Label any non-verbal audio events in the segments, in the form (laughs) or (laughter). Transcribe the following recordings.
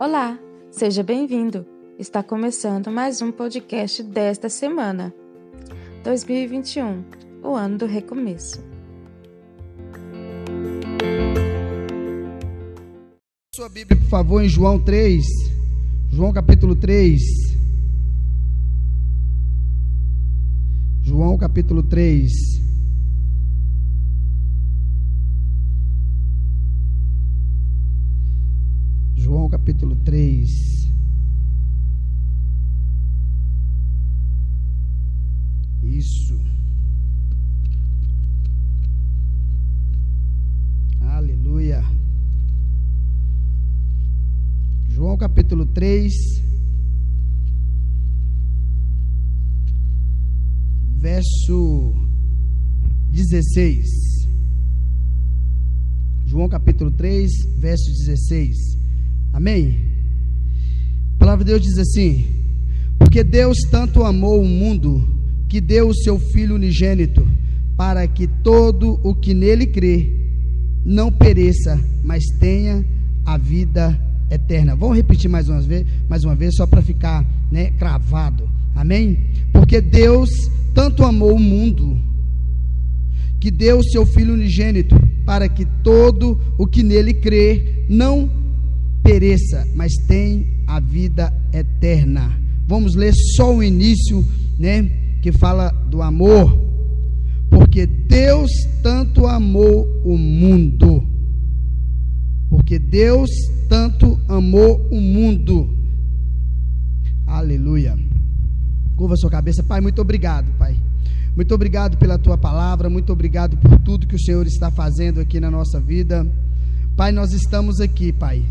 Olá, seja bem-vindo. Está começando mais um podcast desta semana. 2021, o ano do recomeço. Sua Bíblia, por favor, em João 3. João capítulo 3. João capítulo 3. João capítulo 3. Isso. Aleluia. João capítulo 3. Verso 16. João capítulo 3, verso 16. Amém? A palavra de Deus diz assim: Porque Deus tanto amou o mundo, que deu o seu Filho unigênito, para que todo o que nele crê não pereça, mas tenha a vida eterna. Vamos repetir mais uma vez, mais uma vez, só para ficar né, cravado. Amém? Porque Deus tanto amou o mundo, que deu o seu Filho unigênito, para que todo o que nele crê não pereça, mas tem a vida eterna. Vamos ler só o início, né, que fala do amor. Porque Deus tanto amou o mundo. Porque Deus tanto amou o mundo. Aleluia. Curva sua cabeça, Pai, muito obrigado, Pai. Muito obrigado pela tua palavra, muito obrigado por tudo que o Senhor está fazendo aqui na nossa vida. Pai, nós estamos aqui, Pai,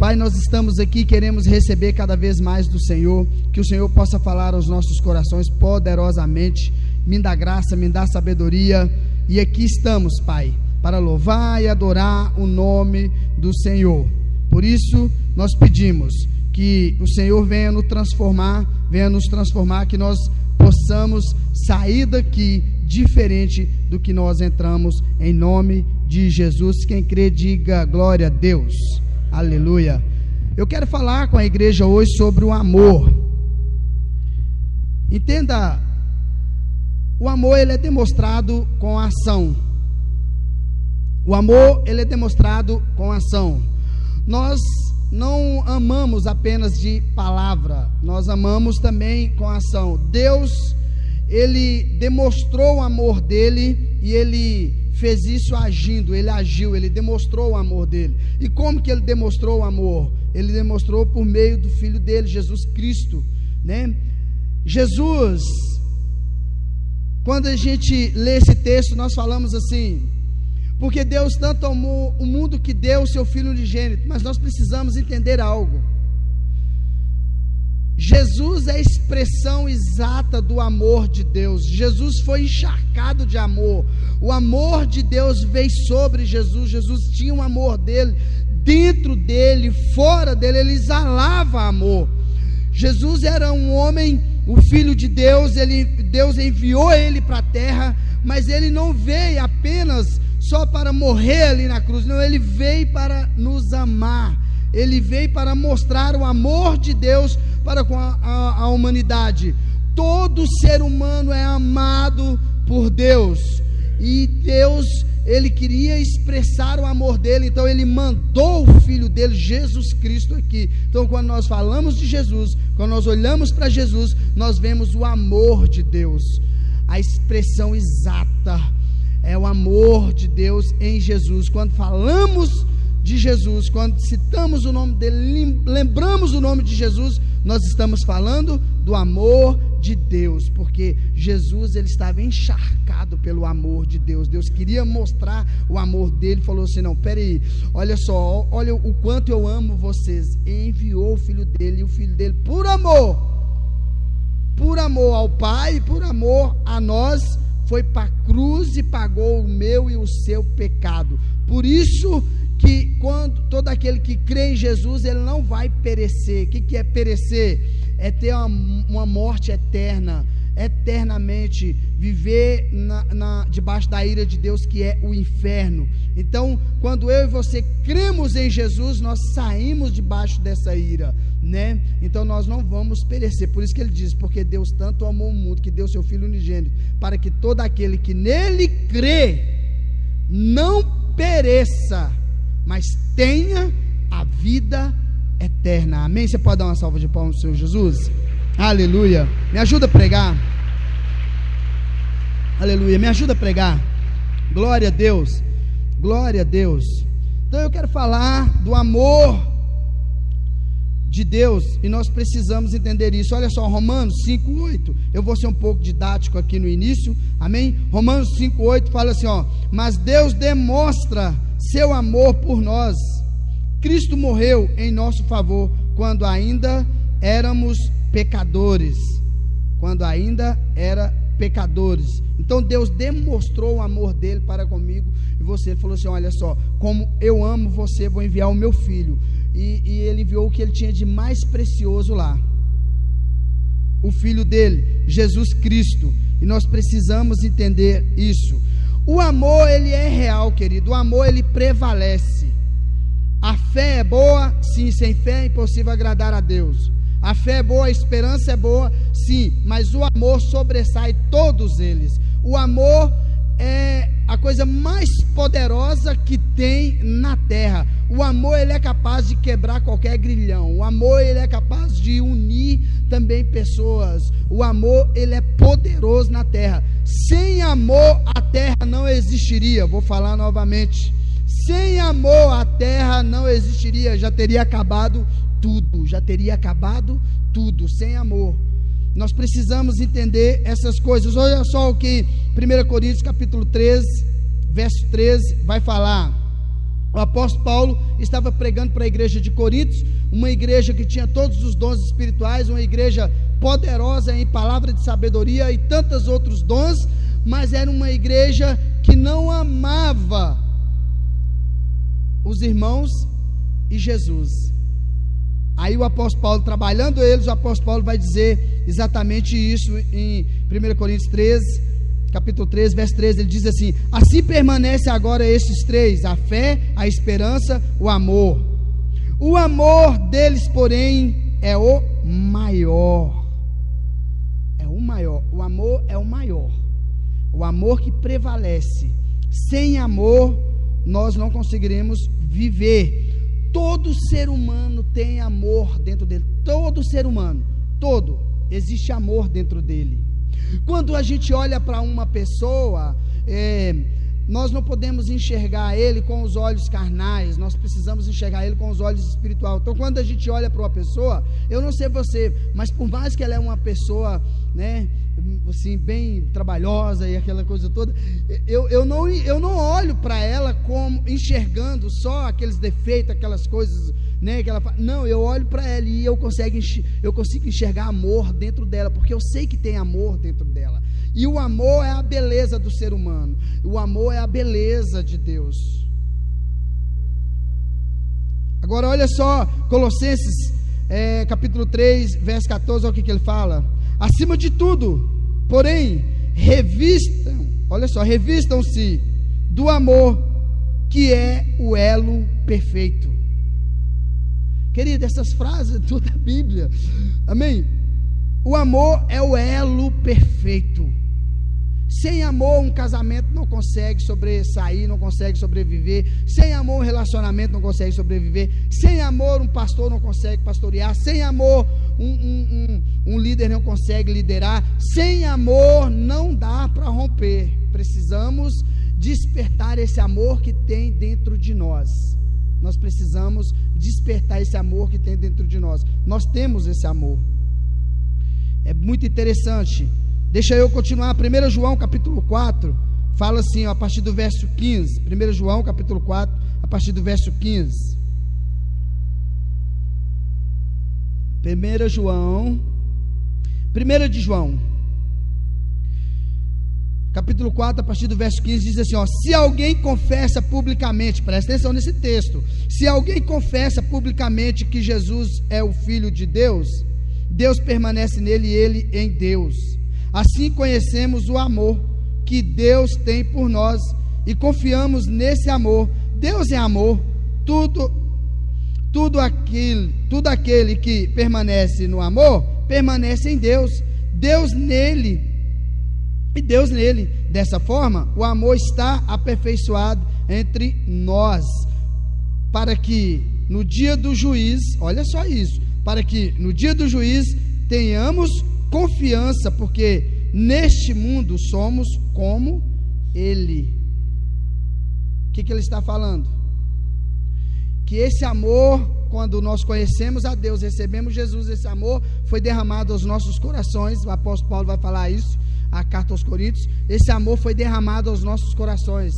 Pai, nós estamos aqui, queremos receber cada vez mais do Senhor, que o Senhor possa falar aos nossos corações poderosamente, me dá graça, me dá sabedoria, e aqui estamos, Pai, para louvar e adorar o nome do Senhor. Por isso, nós pedimos que o Senhor venha nos transformar, venha nos transformar, que nós possamos sair daqui diferente do que nós entramos, em nome de Jesus. Quem crê, diga glória a Deus. Aleluia. Eu quero falar com a igreja hoje sobre o amor. Entenda, o amor ele é demonstrado com ação. O amor ele é demonstrado com ação. Nós não amamos apenas de palavra, nós amamos também com ação. Deus ele demonstrou o amor dele e ele fez isso agindo, ele agiu, ele demonstrou o amor dele. E como que ele demonstrou o amor? Ele demonstrou por meio do filho dele, Jesus Cristo, né? Jesus, quando a gente lê esse texto, nós falamos assim: porque Deus tanto amou o mundo que deu o seu filho unigênito, mas nós precisamos entender algo. Jesus é a expressão exata do amor de Deus. Jesus foi encharcado de amor. O amor de Deus veio sobre Jesus. Jesus tinha um amor dele, dentro dele, fora dele, ele exalava amor. Jesus era um homem, o filho de Deus, ele, Deus enviou ele para a terra, mas ele não veio apenas só para morrer ali na cruz, não, ele veio para nos amar. Ele veio para mostrar o amor de Deus para com a, a, a humanidade. Todo ser humano é amado por Deus. E Deus, ele queria expressar o amor dele, então ele mandou o filho dele, Jesus Cristo, aqui. Então, quando nós falamos de Jesus, quando nós olhamos para Jesus, nós vemos o amor de Deus. A expressão exata é o amor de Deus em Jesus. Quando falamos de Jesus, quando citamos o nome dele, lembramos o nome de Jesus, nós estamos falando do amor de Deus, porque Jesus ele estava encharcado pelo amor de Deus. Deus queria mostrar o amor dele, falou assim: "Não, peraí, olha só, olha o quanto eu amo vocês". E enviou o filho dele e o filho dele por amor, por amor ao Pai, por amor a nós, foi para a cruz e pagou o meu e o seu pecado. Por isso que quando todo aquele que crê em Jesus, ele não vai perecer. O que, que é perecer? É ter uma, uma morte eterna, eternamente viver na, na, debaixo da ira de Deus, que é o inferno. Então, quando eu e você cremos em Jesus, nós saímos debaixo dessa ira, né? Então nós não vamos perecer. Por isso que ele diz: porque Deus tanto amou o mundo que deu seu Filho unigênito, para que todo aquele que nele crê não pereça, mas tenha a vida eterna. Amém? Você pode dar uma salva de palmas ao Senhor Jesus? Aleluia. Me ajuda a pregar. Aleluia. Me ajuda a pregar. Glória a Deus. Glória a Deus. Então eu quero falar do amor de Deus e nós precisamos entender isso. Olha só, Romanos 5:8. Eu vou ser um pouco didático aqui no início. Amém? Romanos 5:8 fala assim, ó: "Mas Deus demonstra seu amor por nós. Cristo morreu em nosso favor quando ainda éramos pecadores. Quando ainda era pecadores. Então Deus demonstrou o amor dele para comigo e você. Falou assim: Olha só, como eu amo você, vou enviar o meu filho. E, e ele enviou o que ele tinha de mais precioso lá. O filho dele, Jesus Cristo. E nós precisamos entender isso. O amor, ele é real, querido. O amor, ele prevalece. A fé é boa, sim, sem fé é impossível agradar a Deus. A fé é boa, a esperança é boa, sim, mas o amor sobressai todos eles. O amor é a coisa mais poderosa que tem na terra. O amor ele é capaz de quebrar qualquer grilhão. O amor ele é capaz de unir também pessoas. O amor ele é poderoso na terra. Sem amor a terra não existiria. Vou falar novamente. Sem amor a terra não existiria, já teria acabado tudo, já teria acabado tudo, sem amor. Nós precisamos entender essas coisas. Olha só o que 1 Coríntios capítulo 13, verso 13 vai falar. O apóstolo Paulo estava pregando para a igreja de Coríntios, uma igreja que tinha todos os dons espirituais, uma igreja poderosa em palavra de sabedoria e tantos outros dons, mas era uma igreja que não amava os irmãos e Jesus. Aí o apóstolo Paulo, trabalhando eles, o apóstolo Paulo vai dizer exatamente isso em 1 Coríntios 13, capítulo 13, verso 13. Ele diz assim: Assim permanece agora estes três: a fé, a esperança, o amor. O amor deles, porém, é o maior. É o maior. O amor é o maior. O amor que prevalece. Sem amor, nós não conseguiremos viver. Todo ser humano tem amor dentro dele. Todo ser humano, todo, existe amor dentro dele. Quando a gente olha para uma pessoa, é, nós não podemos enxergar ele com os olhos carnais, nós precisamos enxergar ele com os olhos espirituais. Então, quando a gente olha para uma pessoa, eu não sei você, mas por mais que ela é uma pessoa, né, assim, bem trabalhosa e aquela coisa toda, eu, eu, não, eu não olho para ela como enxergando só aqueles defeitos, aquelas coisas, né, que ela Não, eu olho para ela e eu consigo, eu consigo enxergar amor dentro dela, porque eu sei que tem amor dentro dela. E o amor é a beleza do ser humano. O amor é a beleza de Deus. Agora olha só, Colossenses é, capítulo 3, verso 14, olha o que, que ele fala. Acima de tudo, porém, revistam, olha só, revistam-se do amor, que é o elo perfeito. Querido, essas frases é toda a Bíblia. Amém? O amor é o elo perfeito. Sem amor, um casamento não consegue sobressair, não consegue sobreviver. Sem amor, um relacionamento não consegue sobreviver. Sem amor, um pastor não consegue pastorear. Sem amor, um, um, um, um líder não consegue liderar. Sem amor, não dá para romper. Precisamos despertar esse amor que tem dentro de nós. Nós precisamos despertar esse amor que tem dentro de nós. Nós temos esse amor. É muito interessante Deixa eu continuar. 1 João capítulo 4 fala assim, ó, a partir do verso 15. 1 João capítulo 4, a partir do verso 15. 1 João, 1 de João, capítulo 4, a partir do verso 15, diz assim: ó, Se alguém confessa publicamente, presta atenção nesse texto, se alguém confessa publicamente que Jesus é o Filho de Deus, Deus permanece nele e ele em Deus. Assim conhecemos o amor que Deus tem por nós e confiamos nesse amor. Deus é amor. Tudo tudo aquele, tudo aquele que permanece no amor, permanece em Deus. Deus nele e Deus nele. Dessa forma, o amor está aperfeiçoado entre nós, para que no dia do juiz, olha só isso, para que no dia do juiz tenhamos confiança, porque neste mundo somos como Ele. O que, que ele está falando? Que esse amor, quando nós conhecemos a Deus, recebemos Jesus, esse amor foi derramado aos nossos corações. O apóstolo Paulo vai falar isso, a carta aos Coríntios. Esse amor foi derramado aos nossos corações.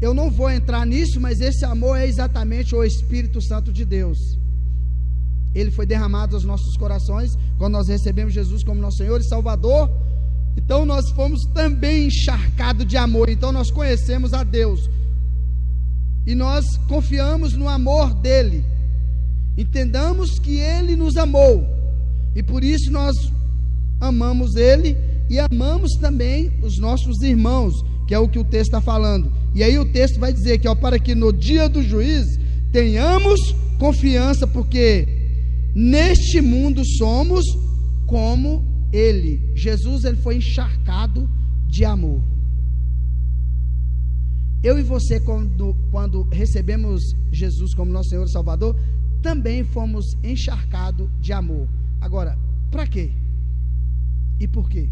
Eu não vou entrar nisso, mas esse amor é exatamente o Espírito Santo de Deus. Ele foi derramado aos nossos corações quando nós recebemos Jesus como nosso Senhor e Salvador. Então nós fomos também encharcados de amor. Então nós conhecemos a Deus. E nós confiamos no amor dele. Entendamos que ele nos amou. E por isso nós amamos ele e amamos também os nossos irmãos, que é o que o texto está falando. E aí o texto vai dizer que, ó, para que no dia do juiz tenhamos confiança, porque Neste mundo somos como ele. Jesus ele foi encharcado de amor. Eu e você, quando, quando recebemos Jesus como nosso Senhor e Salvador, também fomos encharcados de amor. Agora, para quê? E por quê?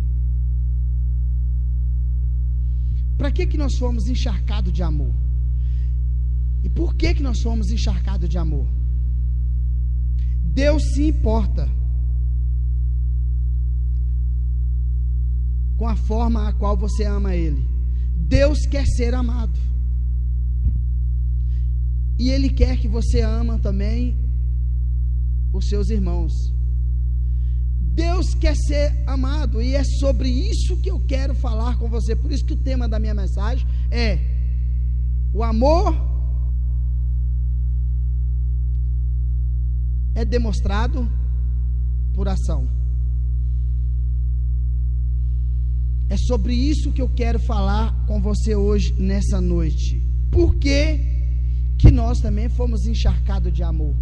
Para que, que nós fomos encharcados de amor? E por que, que nós fomos encharcados de amor? Deus se importa com a forma a qual você ama Ele. Deus quer ser amado. E Ele quer que você ama também os seus irmãos. Deus quer ser amado e é sobre isso que eu quero falar com você. Por isso que o tema da minha mensagem é o amor é demonstrado por ação. É sobre isso que eu quero falar com você hoje, nessa noite. Por que, que nós também fomos encharcados de amor?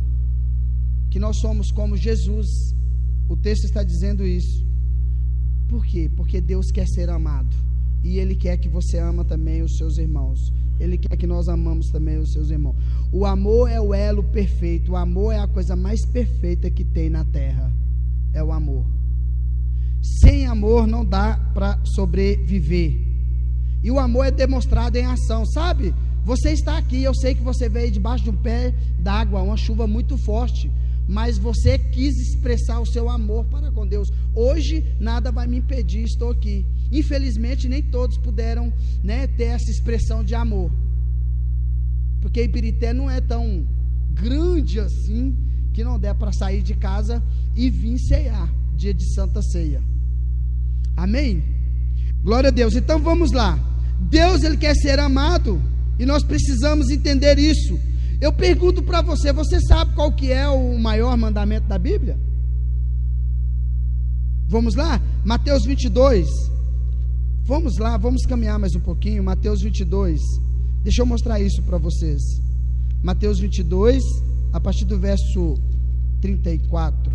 Que nós somos como Jesus. O texto está dizendo isso. Por quê? Porque Deus quer ser amado. E Ele quer que você ama também os seus irmãos. Ele quer que nós amamos também os seus irmãos. O amor é o elo perfeito. O amor é a coisa mais perfeita que tem na terra. É o amor. Sem amor não dá para sobreviver. E o amor é demonstrado em ação, sabe? Você está aqui, eu sei que você veio debaixo de um pé d'água, uma chuva muito forte, mas você quis expressar o seu amor para com Deus. Hoje nada vai me impedir, estou aqui. Infelizmente, nem todos puderam né, ter essa expressão de amor. Porque Ibirité não é tão grande assim que não der para sair de casa e vir ceiar, dia de Santa Ceia. Amém? Glória a Deus. Então vamos lá. Deus ele quer ser amado e nós precisamos entender isso. Eu pergunto para você, você sabe qual que é o maior mandamento da Bíblia? Vamos lá? Mateus 22, Vamos lá, vamos caminhar mais um pouquinho. Mateus 22. Deixa eu mostrar isso para vocês. Mateus 22, a partir do verso 34.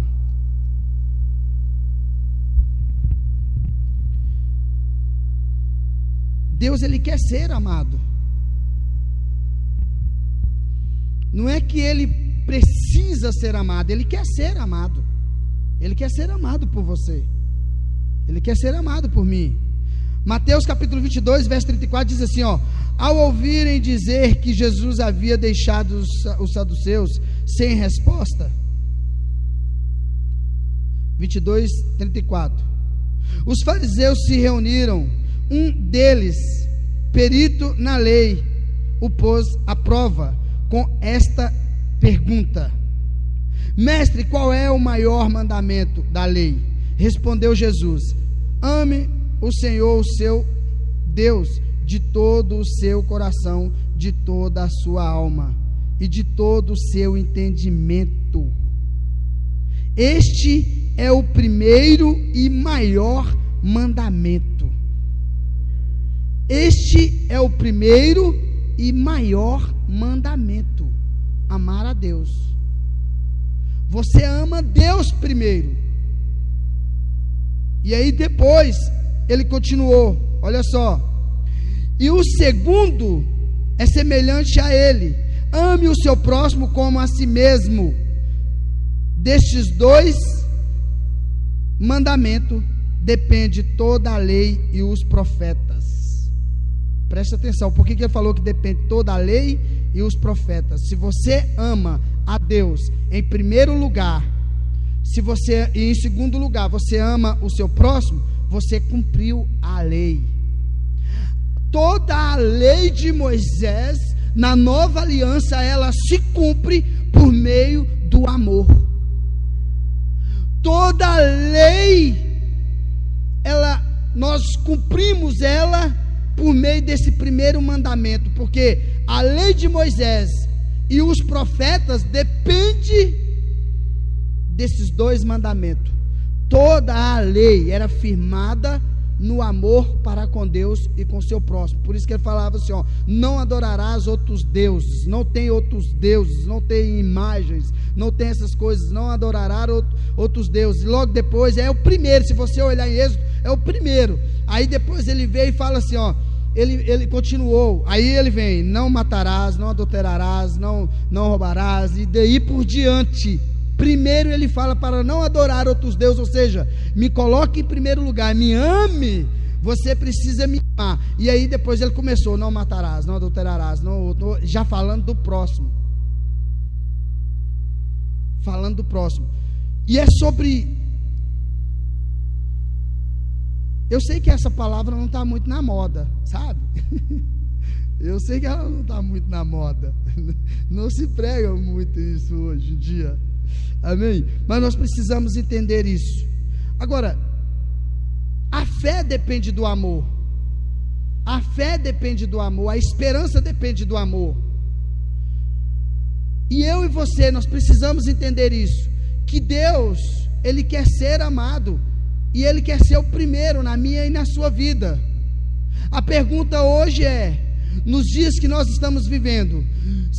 Deus ele quer ser amado. Não é que ele precisa ser amado, ele quer ser amado. Ele quer ser amado por você. Ele quer ser amado por mim. Mateus capítulo 22, verso 34 diz assim, ó: Ao ouvirem dizer que Jesus havia deixado os saduceus sem resposta. 22, 34. Os fariseus se reuniram, um deles, perito na lei, o pôs à prova com esta pergunta: Mestre, qual é o maior mandamento da lei? Respondeu Jesus: Ame o Senhor, o seu Deus, de todo o seu coração, de toda a sua alma e de todo o seu entendimento. Este é o primeiro e maior mandamento. Este é o primeiro e maior mandamento: amar a Deus. Você ama Deus primeiro. E aí depois ele continuou, olha só. E o segundo é semelhante a ele: ame o seu próximo como a si mesmo. Destes dois mandamentos depende toda a lei e os profetas. Preste atenção, por que, que ele falou que depende toda a lei e os profetas? Se você ama a Deus em primeiro lugar, se você e em segundo lugar você ama o seu próximo, você cumpriu a lei. Toda a lei de Moisés na nova aliança ela se cumpre por meio do amor. Toda a lei ela nós cumprimos ela por meio desse primeiro mandamento, porque a lei de Moisés e os profetas depende desses dois mandamentos. Toda a lei era firmada no amor para com Deus e com seu próximo. Por isso que ele falava assim: ó, não adorarás outros deuses, não tem outros deuses, não tem imagens, não tem essas coisas, não adorarás outros deuses. Logo depois é o primeiro, se você olhar em Êxodo, é o primeiro. Aí depois ele veio e fala assim: ó, ele, ele continuou. Aí ele vem: não matarás, não adulterarás, não, não roubarás, e daí por diante. Primeiro ele fala para não adorar outros deuses, ou seja, me coloque em primeiro lugar, me ame. Você precisa me amar. E aí depois ele começou: não matarás, não adulterarás, não, já falando do próximo. Falando do próximo. E é sobre. Eu sei que essa palavra não está muito na moda, sabe? (laughs) Eu sei que ela não está muito na moda. (laughs) Não se prega muito isso hoje em dia. Amém? Mas nós precisamos entender isso. Agora, a fé depende do amor. A fé depende do amor, a esperança depende do amor. E eu e você, nós precisamos entender isso, que Deus, ele quer ser amado e ele quer ser o primeiro na minha e na sua vida. A pergunta hoje é: nos dias que nós estamos vivendo,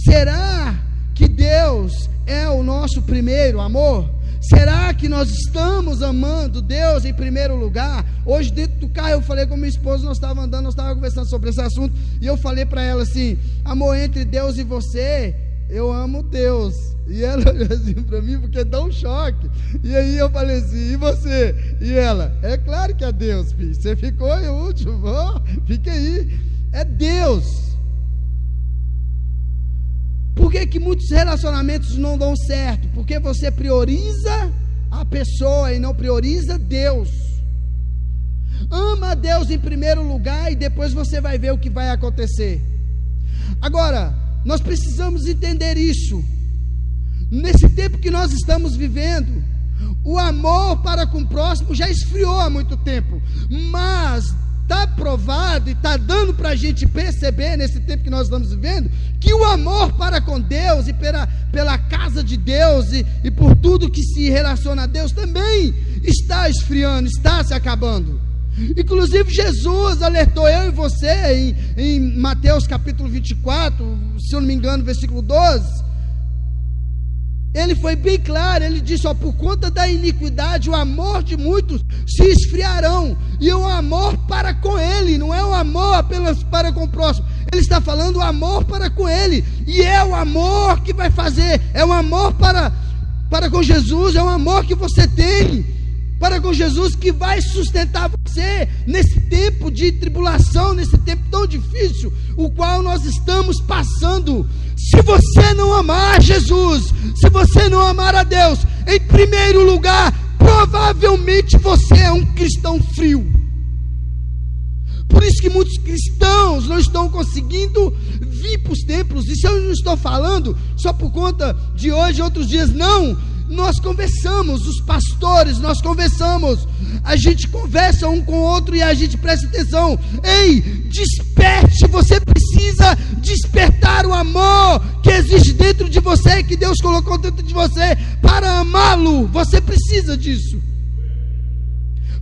será que Deus é o nosso primeiro amor? Será que nós estamos amando Deus em primeiro lugar? Hoje, dentro do carro, eu falei com minha esposa, nós estávamos andando, nós estávamos conversando sobre esse assunto, e eu falei para ela assim: amor, entre Deus e você, eu amo Deus. E ela (laughs) olhou assim para mim, porque dá um choque. E aí eu falei assim: e você? E ela: é claro que é Deus, filho. Você ficou em último, (laughs) oh, fica aí. É Deus. Por que, que muitos relacionamentos não dão certo? Porque você prioriza a pessoa e não prioriza Deus. Ama Deus em primeiro lugar e depois você vai ver o que vai acontecer. Agora, nós precisamos entender isso. Nesse tempo que nós estamos vivendo, o amor para com o próximo já esfriou há muito tempo, mas está provado e está dando para a gente perceber nesse tempo que nós estamos vivendo que o amor para com Deus e pela, pela casa de Deus e, e por tudo que se relaciona a Deus também está esfriando, está se acabando. Inclusive, Jesus alertou eu e você em, em Mateus capítulo 24, se eu não me engano, versículo 12 ele foi bem claro, ele disse: ó, por conta da iniquidade, o amor de muitos se esfriarão, e o amor para com ele, não é o amor apenas para com o próximo, ele está falando o amor para com ele, e é o amor que vai fazer, é o amor para, para com Jesus, é o amor que você tem para com Jesus que vai sustentar você nesse tempo de tribulação, nesse tempo tão difícil, o qual nós estamos passando. Se você não amar Jesus, se você não amar a Deus, em primeiro lugar, provavelmente você é um cristão frio. Por isso que muitos cristãos não estão conseguindo vir para os templos. Isso eu não estou falando só por conta de hoje outros dias, não nós conversamos, os pastores, nós conversamos, a gente conversa um com o outro e a gente presta atenção. Ei, desperte, você precisa despertar o amor que existe dentro de você, que Deus colocou dentro de você para amá-lo. Você precisa disso.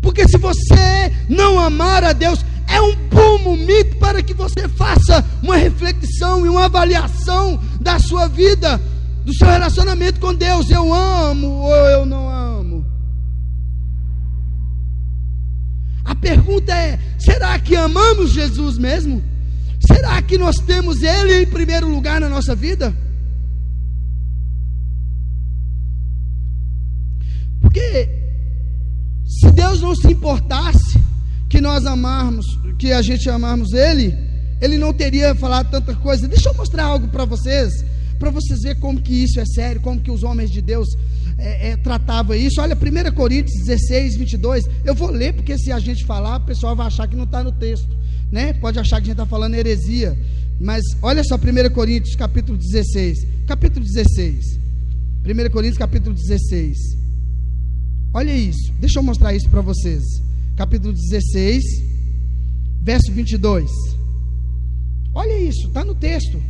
Porque se você não amar a Deus, é um bom momento para que você faça uma reflexão e uma avaliação da sua vida, do seu relacionamento com Deus. Eu amo ou eu não amo? A pergunta é: será que amamos Jesus mesmo? Será que nós temos Ele em primeiro lugar na nossa vida? Porque se Deus não se importasse que nós amarmos, que a gente amarmos Ele, Ele não teria falado tanta coisa. Deixa eu mostrar algo para vocês, para vocês verem como que isso é sério, como que os homens de Deus é, é, tratavam isso. Olha, 1 Coríntios 16, 22. Eu vou ler, porque se a gente falar, o pessoal vai achar que não está no texto né? Pode achar que a gente está falando heresia. Mas olha só 1 Coríntios capítulo 16. Capítulo 16. 1 Coríntios capítulo 16. Olha isso. Deixa eu mostrar isso para vocês. Capítulo 16, verso 22. Olha isso, está no texto.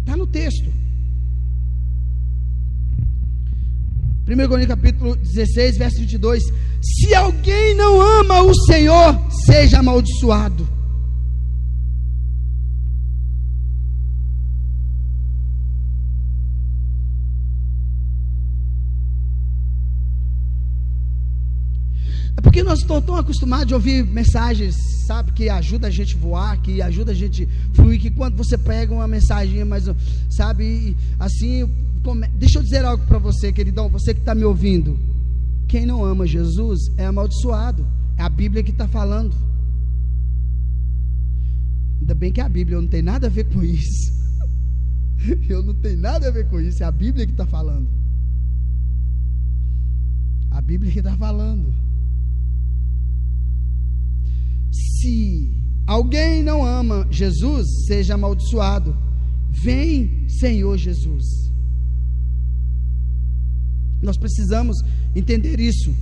Está no texto. 1 Coríntios capítulo 16, verso 22. Se alguém não ama o Senhor, seja amaldiçoado. Porque nós estamos tão acostumados a ouvir mensagens, sabe, que ajuda a gente a voar, que ajuda a gente a fluir, que quando você pega uma mensagem, mas, sabe, assim, deixa eu dizer algo para você, queridão, você que está me ouvindo. Quem não ama Jesus é amaldiçoado. É a Bíblia que está falando. Ainda bem que a Bíblia não tem nada a ver com isso. (laughs) Eu não tenho nada a ver com isso. É a Bíblia que está falando. A Bíblia que está falando. Se alguém não ama Jesus, seja amaldiçoado. Vem, Senhor Jesus. Nós precisamos entender isso.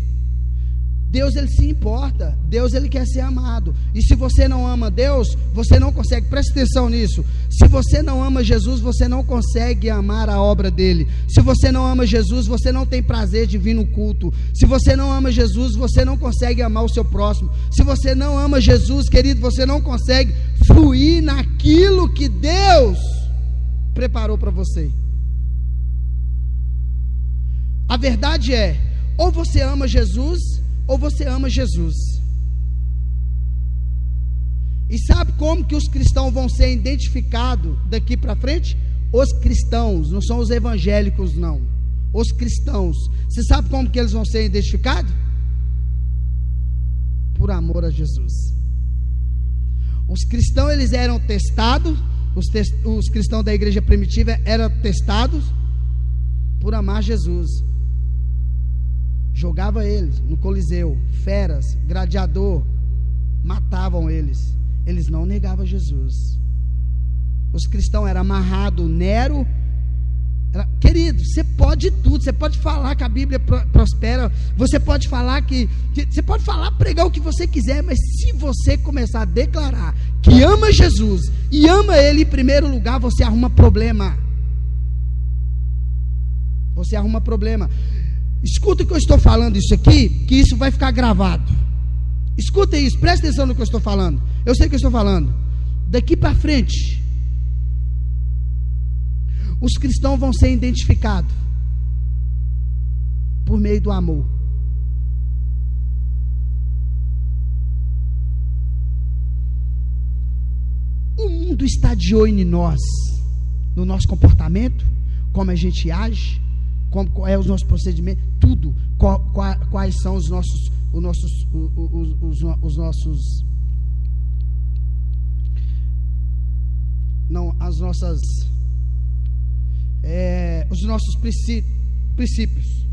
Deus ele se importa, Deus ele quer ser amado. E se você não ama Deus, você não consegue. Preste atenção nisso. Se você não ama Jesus, você não consegue amar a obra dele. Se você não ama Jesus, você não tem prazer de vir no culto. Se você não ama Jesus, você não consegue amar o seu próximo. Se você não ama Jesus, querido, você não consegue fluir naquilo que Deus preparou para você. A verdade é, ou você ama Jesus, ou você ama Jesus. E sabe como que os cristãos vão ser identificados daqui para frente? Os cristãos, não são os evangélicos não. Os cristãos. Você sabe como que eles vão ser identificados? Por amor a Jesus. Os cristãos eles eram testados, os, te os cristãos da igreja primitiva eram testados por amar Jesus jogava eles no Coliseu, feras, gladiador, matavam eles. Eles não negavam Jesus. Os cristãos eram amarrados, Nero. Era, querido, você pode tudo, você pode falar que a Bíblia prospera, você pode falar que, você pode falar, pregar o que você quiser, mas se você começar a declarar que ama Jesus e ama Ele em primeiro lugar, você arruma problema. Você arruma problema. Escuta o que eu estou falando isso aqui, que isso vai ficar gravado. Escuta isso, presta atenção no que eu estou falando. Eu sei o que eu estou falando. Daqui para frente, os cristãos vão ser identificados por meio do amor. O mundo está de olho em nós, no nosso comportamento, como a gente age, como, qual é os nossos procedimentos, tudo, qual, qual, quais são os nossos, os nossos, os, os, os nossos, não, as nossas, é, os nossos princípios.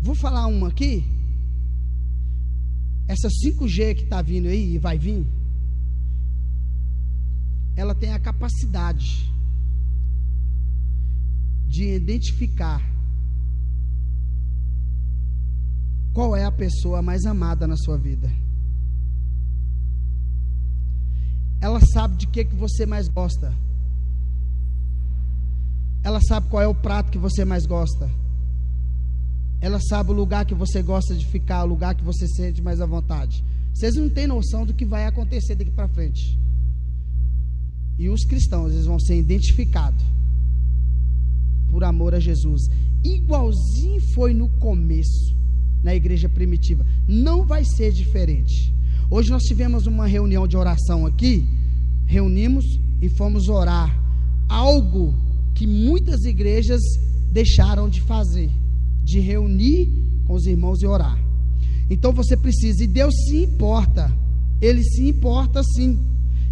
Vou falar uma aqui. Essa 5G que está vindo aí e vai vir ela tem a capacidade de identificar qual é a pessoa mais amada na sua vida. ela sabe de que, que você mais gosta. Ela sabe qual é o prato que você mais gosta. Ela sabe o lugar que você gosta de ficar, o lugar que você sente mais à vontade. Vocês não têm noção do que vai acontecer daqui para frente. E os cristãos, eles vão ser identificados por amor a Jesus. Igualzinho foi no começo, na igreja primitiva. Não vai ser diferente. Hoje nós tivemos uma reunião de oração aqui, reunimos e fomos orar. Algo que muitas igrejas deixaram de fazer, de reunir com os irmãos e orar. Então você precisa, e Deus se importa, Ele se importa sim.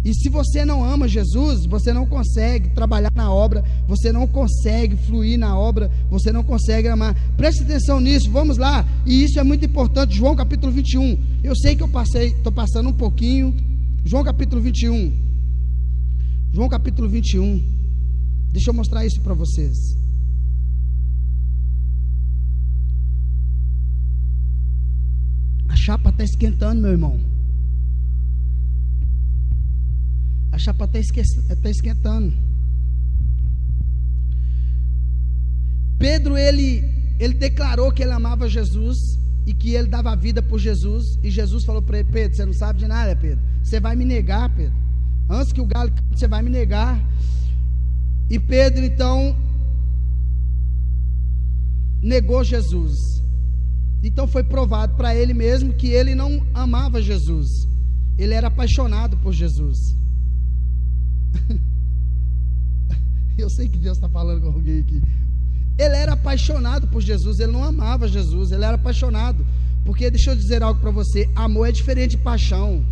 E se você não ama Jesus, você não consegue trabalhar na obra, você não consegue fluir na obra, você não consegue amar. Preste atenção nisso, vamos lá. E isso é muito importante. João capítulo 21. Eu sei que eu passei, estou passando um pouquinho. João capítulo 21. João capítulo 21. Deixa eu mostrar isso para vocês. A chapa está esquentando, meu irmão. A chapa está tá esquentando. Pedro, ele, ele declarou que ele amava Jesus e que ele dava vida por Jesus. E Jesus falou para ele: Pedro, você não sabe de nada, Pedro. Você vai me negar, Pedro. Antes que o galo cante, você vai me negar. E Pedro então negou Jesus. Então foi provado para ele mesmo que ele não amava Jesus. Ele era apaixonado por Jesus. (laughs) Eu sei que Deus está falando com alguém aqui. Ele era apaixonado por Jesus, ele não amava Jesus, ele era apaixonado. Porque deixa eu dizer algo para você: amor é diferente de paixão.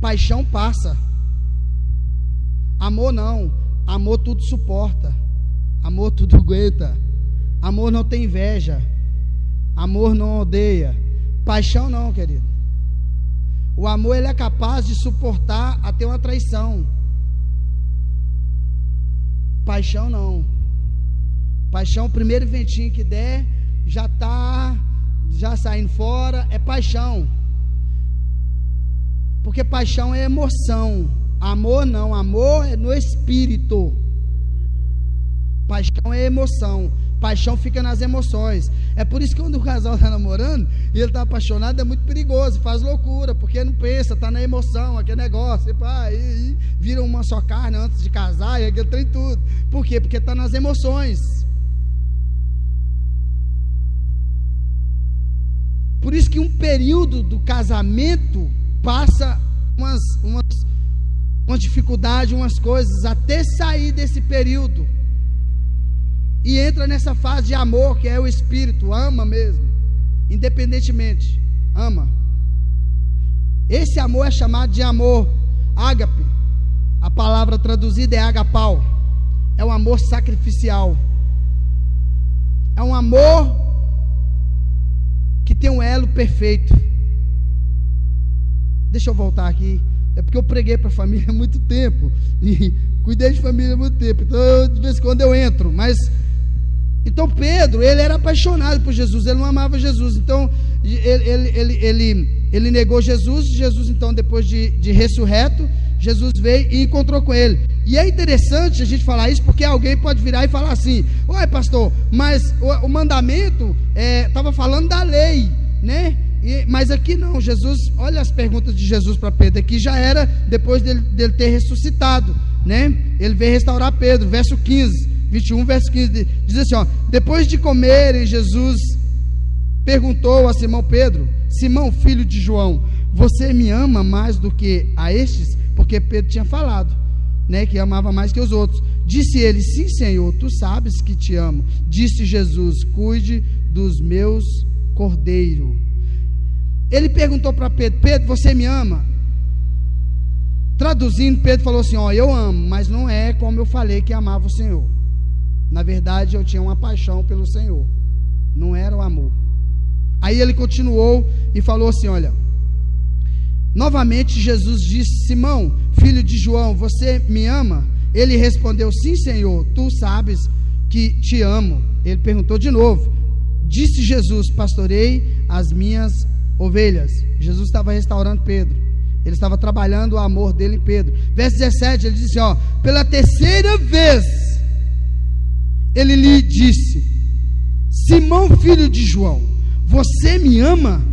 Paixão passa, amor não. Amor tudo suporta. Amor tudo aguenta. Amor não tem inveja. Amor não odeia. Paixão não, querido. O amor ele é capaz de suportar até uma traição. Paixão não. Paixão, o primeiro ventinho que der, já está já saindo fora, é paixão. Porque paixão é emoção. Amor não, amor é no espírito. Paixão é emoção. Paixão fica nas emoções. É por isso que quando o casal está namorando e ele está apaixonado, é muito perigoso, faz loucura, porque não pensa, está na emoção, aquele negócio, e, pá, e, e vira uma só carne antes de casar, e aquele trem tudo. Por quê? Porque está nas emoções. Por isso que um período do casamento passa umas, umas uma dificuldade, umas coisas, até sair desse período. E entra nessa fase de amor, que é o Espírito, ama mesmo, independentemente, ama. Esse amor é chamado de amor ágape. A palavra traduzida é agapau. É um amor sacrificial. É um amor que tem um elo perfeito. Deixa eu voltar aqui. É porque eu preguei para a família há muito tempo. E cuidei de família há muito tempo. Então, de vez em quando eu entro. Mas. Então, Pedro, ele era apaixonado por Jesus. Ele não amava Jesus. Então, ele, ele, ele, ele, ele negou Jesus. Jesus, então, depois de, de ressurreto, Jesus veio e encontrou com ele. E é interessante a gente falar isso, porque alguém pode virar e falar assim: Ué, pastor, mas o, o mandamento estava é, falando da lei, né? E, mas aqui não, Jesus, olha as perguntas de Jesus para Pedro, aqui já era depois dele, dele, ter ressuscitado, né? Ele veio restaurar Pedro, verso 15, 21, verso 15, diz assim: ó, depois de comerem, Jesus perguntou a Simão Pedro: Simão, filho de João, você me ama mais do que a estes? Porque Pedro tinha falado, né, que amava mais que os outros. Disse ele: Sim, Senhor, tu sabes que te amo. Disse Jesus: Cuide dos meus cordeiros. Ele perguntou para Pedro: Pedro, você me ama? Traduzindo, Pedro falou assim: Ó, eu amo, mas não é como eu falei que amava o Senhor. Na verdade, eu tinha uma paixão pelo Senhor, não era o amor. Aí ele continuou e falou assim: Olha, novamente Jesus disse: Simão, filho de João, você me ama? Ele respondeu: Sim, Senhor, tu sabes que te amo. Ele perguntou de novo: Disse Jesus: Pastorei as minhas ovelhas. Jesus estava restaurando Pedro. Ele estava trabalhando o amor dele em Pedro. Verso 17, ele disse: Ó, pela terceira vez, ele lhe disse: Simão, filho de João, você me ama?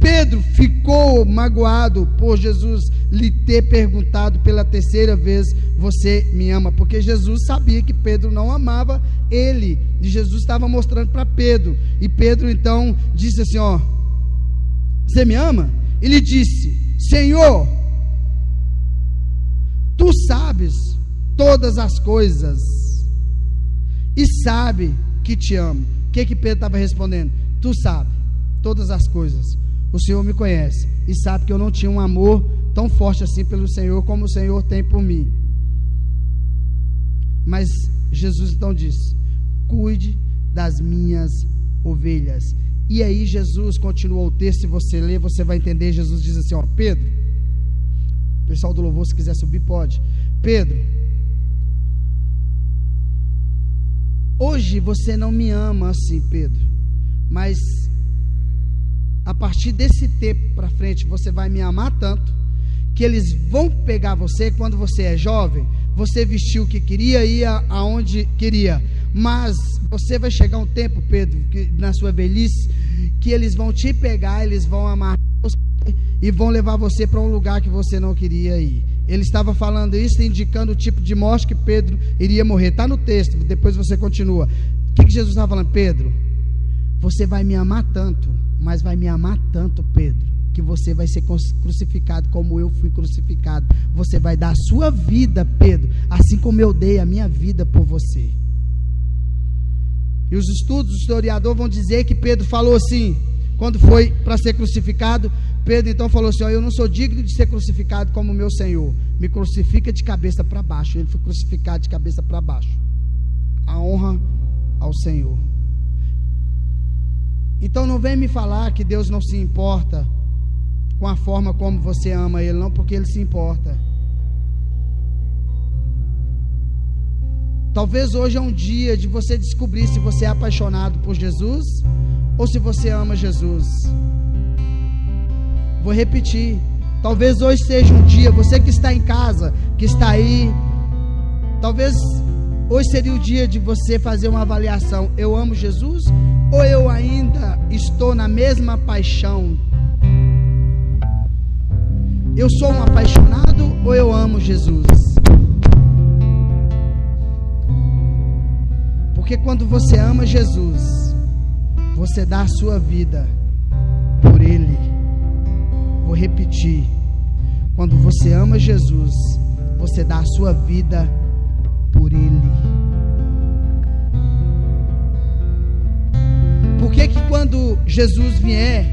Pedro ficou magoado por Jesus lhe ter perguntado pela terceira vez: Você me ama? Porque Jesus sabia que Pedro não amava ele. E Jesus estava mostrando para Pedro. E Pedro então disse assim: Ó, você me ama? Ele disse: Senhor, tu sabes todas as coisas e sabe que te amo. O que que Pedro estava respondendo? Tu sabe todas as coisas. O Senhor me conhece e sabe que eu não tinha um amor tão forte assim pelo Senhor como o Senhor tem por mim. Mas Jesus então disse: Cuide das minhas ovelhas. E aí Jesus continuou o texto, se você ler, você vai entender. Jesus diz assim: Ó, Pedro, pessoal do louvor, se quiser subir, pode. Pedro, hoje você não me ama assim, Pedro, mas a partir desse tempo para frente, você vai me amar tanto que eles vão pegar você quando você é jovem. Você vestiu o que queria, ia aonde queria. Mas você vai chegar um tempo, Pedro, que, na sua velhice, que eles vão te pegar, eles vão amar você e vão levar você para um lugar que você não queria ir. Ele estava falando isso, indicando o tipo de morte que Pedro iria morrer. Está no texto, depois você continua. O que, que Jesus estava falando? Pedro, você vai me amar tanto mas vai me amar tanto, Pedro, que você vai ser crucificado como eu fui crucificado. Você vai dar a sua vida, Pedro, assim como eu dei a minha vida por você. E os estudos do historiador vão dizer que Pedro falou assim, quando foi para ser crucificado, Pedro então falou assim: Eu não sou digno de ser crucificado como meu Senhor, me crucifica de cabeça para baixo. Ele foi crucificado de cabeça para baixo. A honra ao Senhor. Então não vem me falar que Deus não se importa com a forma como você ama Ele, não, porque Ele se importa. Talvez hoje é um dia de você descobrir se você é apaixonado por Jesus ou se você ama Jesus. Vou repetir. Talvez hoje seja um dia, você que está em casa, que está aí, talvez hoje seria o dia de você fazer uma avaliação. Eu amo Jesus ou eu ainda estou na mesma paixão? Eu sou um apaixonado ou eu amo Jesus? Porque quando você ama Jesus, você dá a sua vida. Vou repetir. Quando você ama Jesus, você dá a sua vida por Ele. Por que que quando Jesus vier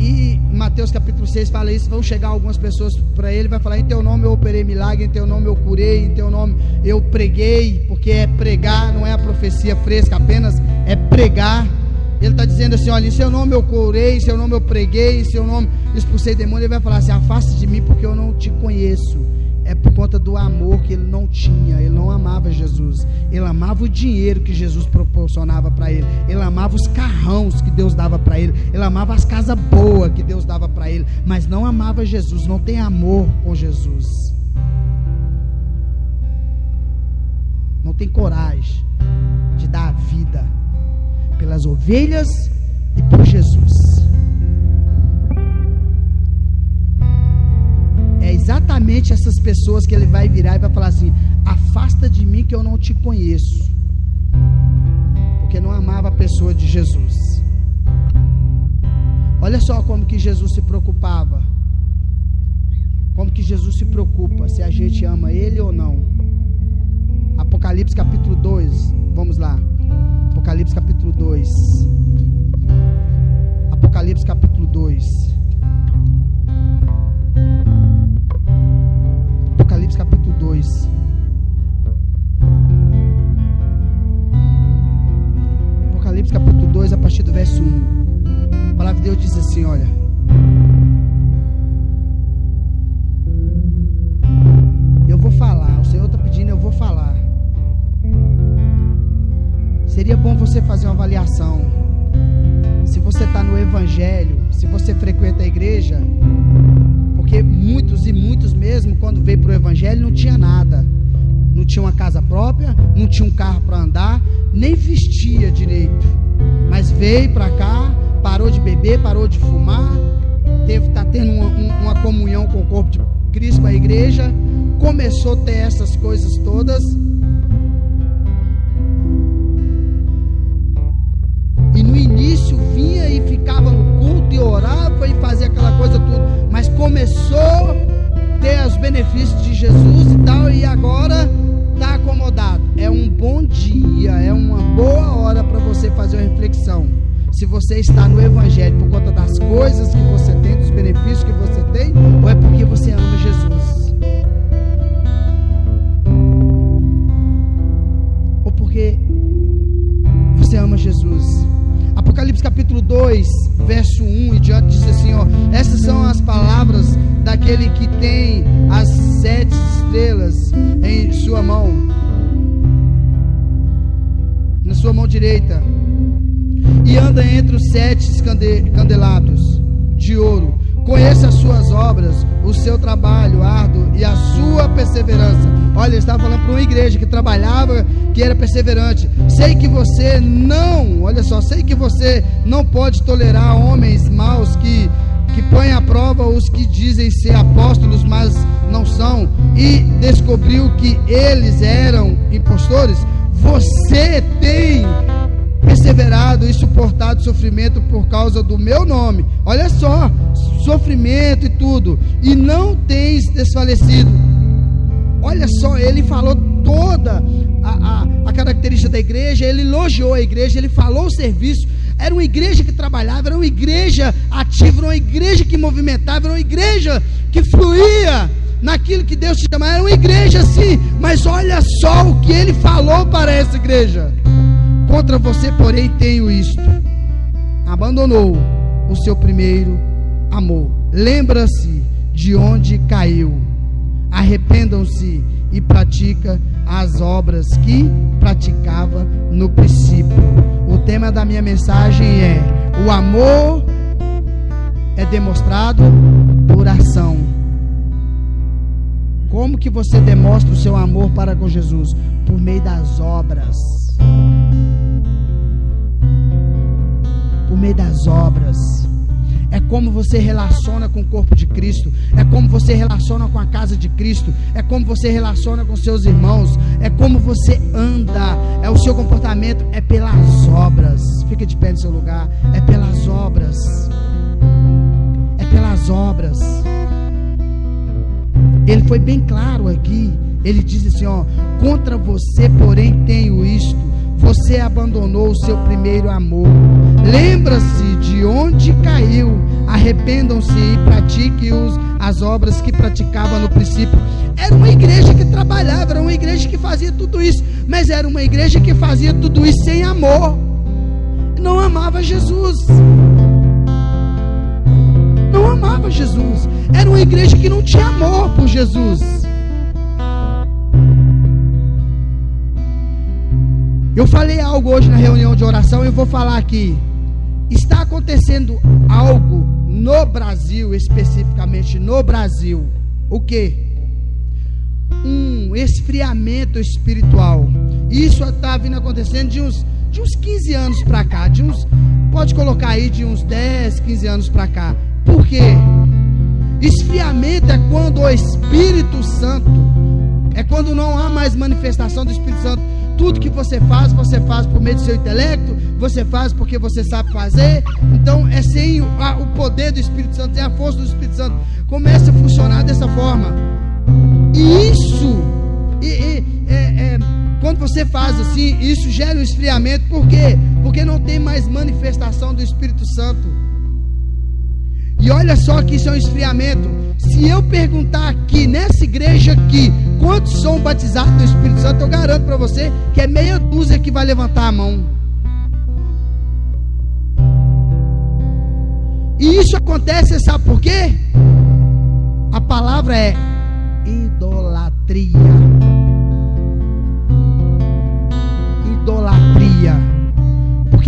e Mateus capítulo 6 fala isso, vão chegar algumas pessoas para ele, vai falar: "Em teu nome eu operei milagre, em teu nome eu curei, em teu nome eu preguei", porque é pregar, não é a profecia fresca apenas, é pregar. Ele está dizendo assim: olha, em seu nome eu curei, em seu nome eu preguei, em seu nome expulsei demônio. Ele vai falar assim: afaste de mim, porque eu não te conheço é por conta do amor que ele não tinha. Ele não amava Jesus. Ele amava o dinheiro que Jesus proporcionava para ele. Ele amava os carrões que Deus dava para ele. Ele amava as casas boas que Deus dava para ele. Mas não amava Jesus. Não tem amor com Jesus. Não tem coragem de dar pelas ovelhas e por Jesus. é exatamente essas pessoas que ele vai virar e vai falar assim: afasta de mim que eu não te conheço. Porque não amava a pessoa de Jesus. Olha só como que Jesus se preocupava. Como que Jesus se preocupa se a gente ama ele ou não. Apocalipse capítulo 2. Vamos lá. Apocalipse capítulo 2. Apocalipse capítulo 2. Apocalipse capítulo 2. Apocalipse capítulo 2, a partir do verso 1. A palavra de Deus diz assim: Olha. Seria bom você fazer uma avaliação. Se você está no Evangelho, se você frequenta a igreja, Porque muitos e muitos mesmo, quando veio para o Evangelho, não tinha nada. Não tinha uma casa própria, não tinha um carro para andar, nem vestia direito. Mas veio para cá, parou de beber, parou de fumar, teve tá tendo uma, uma comunhão com o corpo de Cristo, com a igreja, começou a ter essas coisas todas. Ficava no culto e orava e fazia aquela coisa tudo, mas começou a ter os benefícios de Jesus e tal, e agora está acomodado. É um bom dia, é uma boa hora para você fazer uma reflexão. Se você está no Evangelho por conta das coisas que você tem, dos benefícios que você tem, ou é porque você ama Jesus? Ou porque você ama Jesus? Capítulo 2, verso 1 e diante diz assim, ó, essas são as palavras daquele que tem as sete estrelas em sua mão, na sua mão direita, e anda entre os sete candelabros obras, o seu trabalho árduo e a sua perseverança. Olha, ele estava falando para uma igreja que trabalhava, que era perseverante. Sei que você não, olha só, sei que você não pode tolerar homens maus que que põem à prova os que dizem ser apóstolos, mas não são, e descobriu que eles eram impostores. Você tem perseverado e suportado sofrimento por causa do meu nome. Olha só, sofrimento e tudo, e não tens desfalecido. Olha só, ele falou toda a, a, a, característica da igreja, ele elogiou a igreja, ele falou o serviço. Era uma igreja que trabalhava, era uma igreja ativa, era uma igreja que movimentava, era uma igreja que fluía naquilo que Deus te chamava. Era uma igreja assim, mas olha só o que ele falou para essa igreja. Contra você, porém, tenho isto: abandonou o seu primeiro amor. Lembra-se de onde caiu. Arrependam-se e pratica as obras que praticava no princípio. O tema da minha mensagem é: o amor é demonstrado por ação. Como que você demonstra o seu amor para com Jesus? Por meio das obras. Das obras. É como você relaciona com o corpo de Cristo, é como você relaciona com a casa de Cristo, é como você relaciona com seus irmãos, é como você anda, é o seu comportamento, é pelas obras. Fica de pé no seu lugar, é pelas obras. É pelas obras. Ele foi bem claro aqui. Ele diz assim: ó, contra você, porém, tenho isto você abandonou o seu primeiro amor. Lembra-se de onde caiu. Arrependam-se e pratique os, as obras que praticava no princípio. Era uma igreja que trabalhava, era uma igreja que fazia tudo isso, mas era uma igreja que fazia tudo isso sem amor. Não amava Jesus. Não amava Jesus. Era uma igreja que não tinha amor por Jesus. Eu falei algo hoje na reunião de oração e vou falar aqui. Está acontecendo algo no Brasil, especificamente no Brasil. O que? Um esfriamento espiritual. Isso está vindo acontecendo de uns, de uns 15 anos para cá. De uns, pode colocar aí de uns 10, 15 anos para cá. Por quê? Esfriamento é quando o Espírito Santo, é quando não há mais manifestação do Espírito Santo tudo que você faz, você faz por meio do seu intelecto, você faz porque você sabe fazer. Então é sem o, poder do Espírito Santo, sem a força do Espírito Santo. Começa a funcionar dessa forma. E isso, e, e, é, é, quando você faz assim, isso gera um esfriamento. Por quê? Porque não tem mais manifestação do Espírito Santo. E olha só que isso é um esfriamento. Se eu perguntar aqui, nessa igreja aqui, quantos são batizados no Espírito Santo, eu garanto para você que é meia dúzia que vai levantar a mão. E isso acontece, sabe por quê? A palavra é idolatria. Idolatria.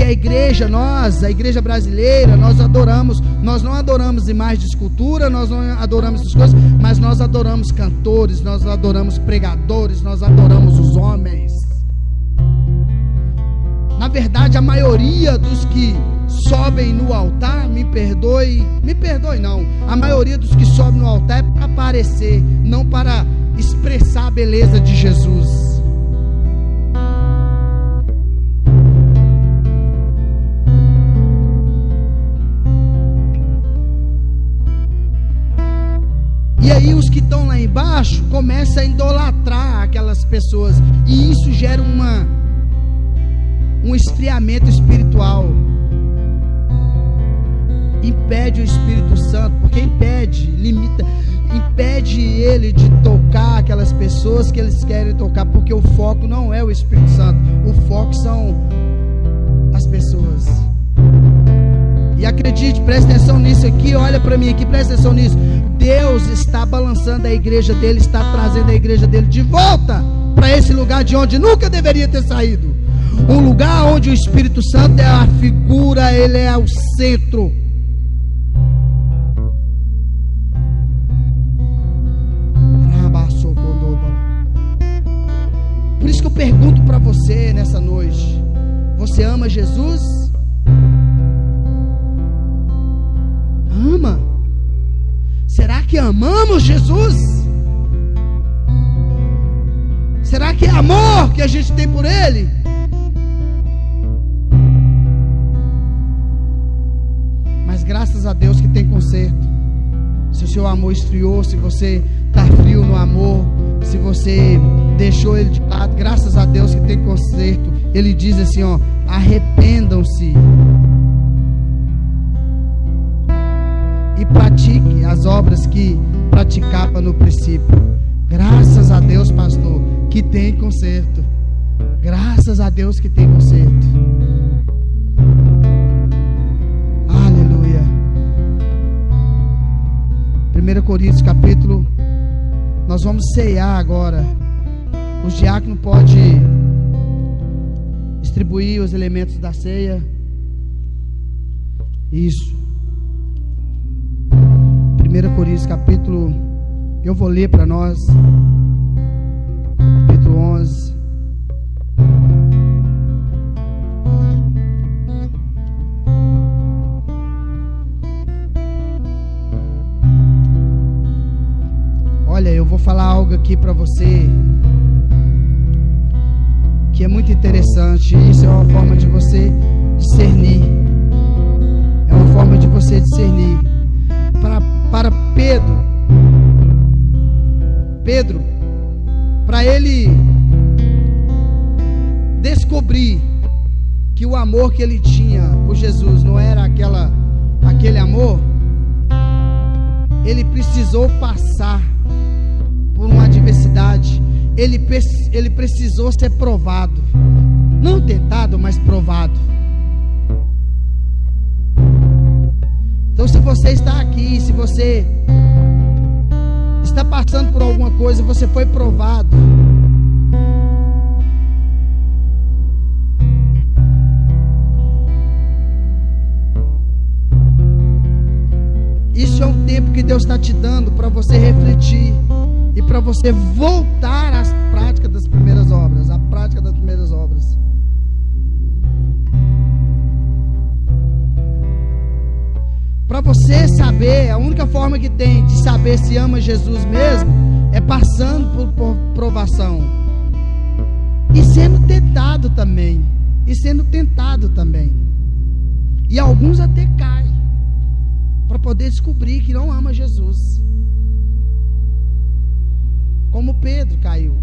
Porque a igreja, nós, a igreja brasileira, nós adoramos, nós não adoramos imagens de escultura, nós não adoramos essas coisas, mas nós adoramos cantores, nós adoramos pregadores, nós adoramos os homens. Na verdade, a maioria dos que sobem no altar, me perdoe, me perdoe não. A maioria dos que sobem no altar é para aparecer, não para expressar a beleza de Jesus. Começam a idolatrar aquelas pessoas. E isso gera uma um esfriamento espiritual. Impede o Espírito Santo, porque impede, limita, impede ele de tocar aquelas pessoas que eles querem tocar, porque o foco não é o Espírito Santo, o foco são as pessoas. E acredite, preste atenção nisso aqui, olha para mim aqui, preste atenção nisso. Deus está balançando a igreja dele, está trazendo a igreja dele de volta para esse lugar de onde nunca deveria ter saído. Um lugar onde o Espírito Santo é a figura, ele é o centro. Por isso que eu pergunto para você nessa noite: você ama Jesus? ama? Será que amamos Jesus? Será que é amor que a gente tem por Ele? Mas graças a Deus que tem conserto. Se o seu amor esfriou, se você está frio no amor, se você deixou ele de lado, graças a Deus que tem conserto. Ele diz assim: ó, arrependam-se e pratique as obras que praticava no princípio. Graças a Deus, pastor, que tem conserto. Graças a Deus que tem conserto. Aleluia. 1 Coríntios capítulo. Nós vamos ceiar agora. Os diáconos podem distribuir os elementos da ceia. Isso. 1 Coríntios capítulo, eu vou ler para nós, capítulo 11. Olha, eu vou falar algo aqui para você que é muito interessante. Isso é uma forma de você discernir. É uma forma de você discernir. Para Pedro. Pedro, para ele descobrir que o amor que ele tinha por Jesus não era aquela aquele amor, ele precisou passar por uma adversidade. Ele, ele precisou ser provado. Não tentado, mas provado. Então, se você está aqui, se você está passando por alguma coisa, você foi provado. Isso é um tempo que Deus está te dando para você refletir e para você voltar às você saber, a única forma que tem de saber se ama Jesus mesmo é passando por, provação e sendo tentado também, e sendo tentado também. E alguns até caem para poder descobrir que não ama Jesus. Como Pedro caiu.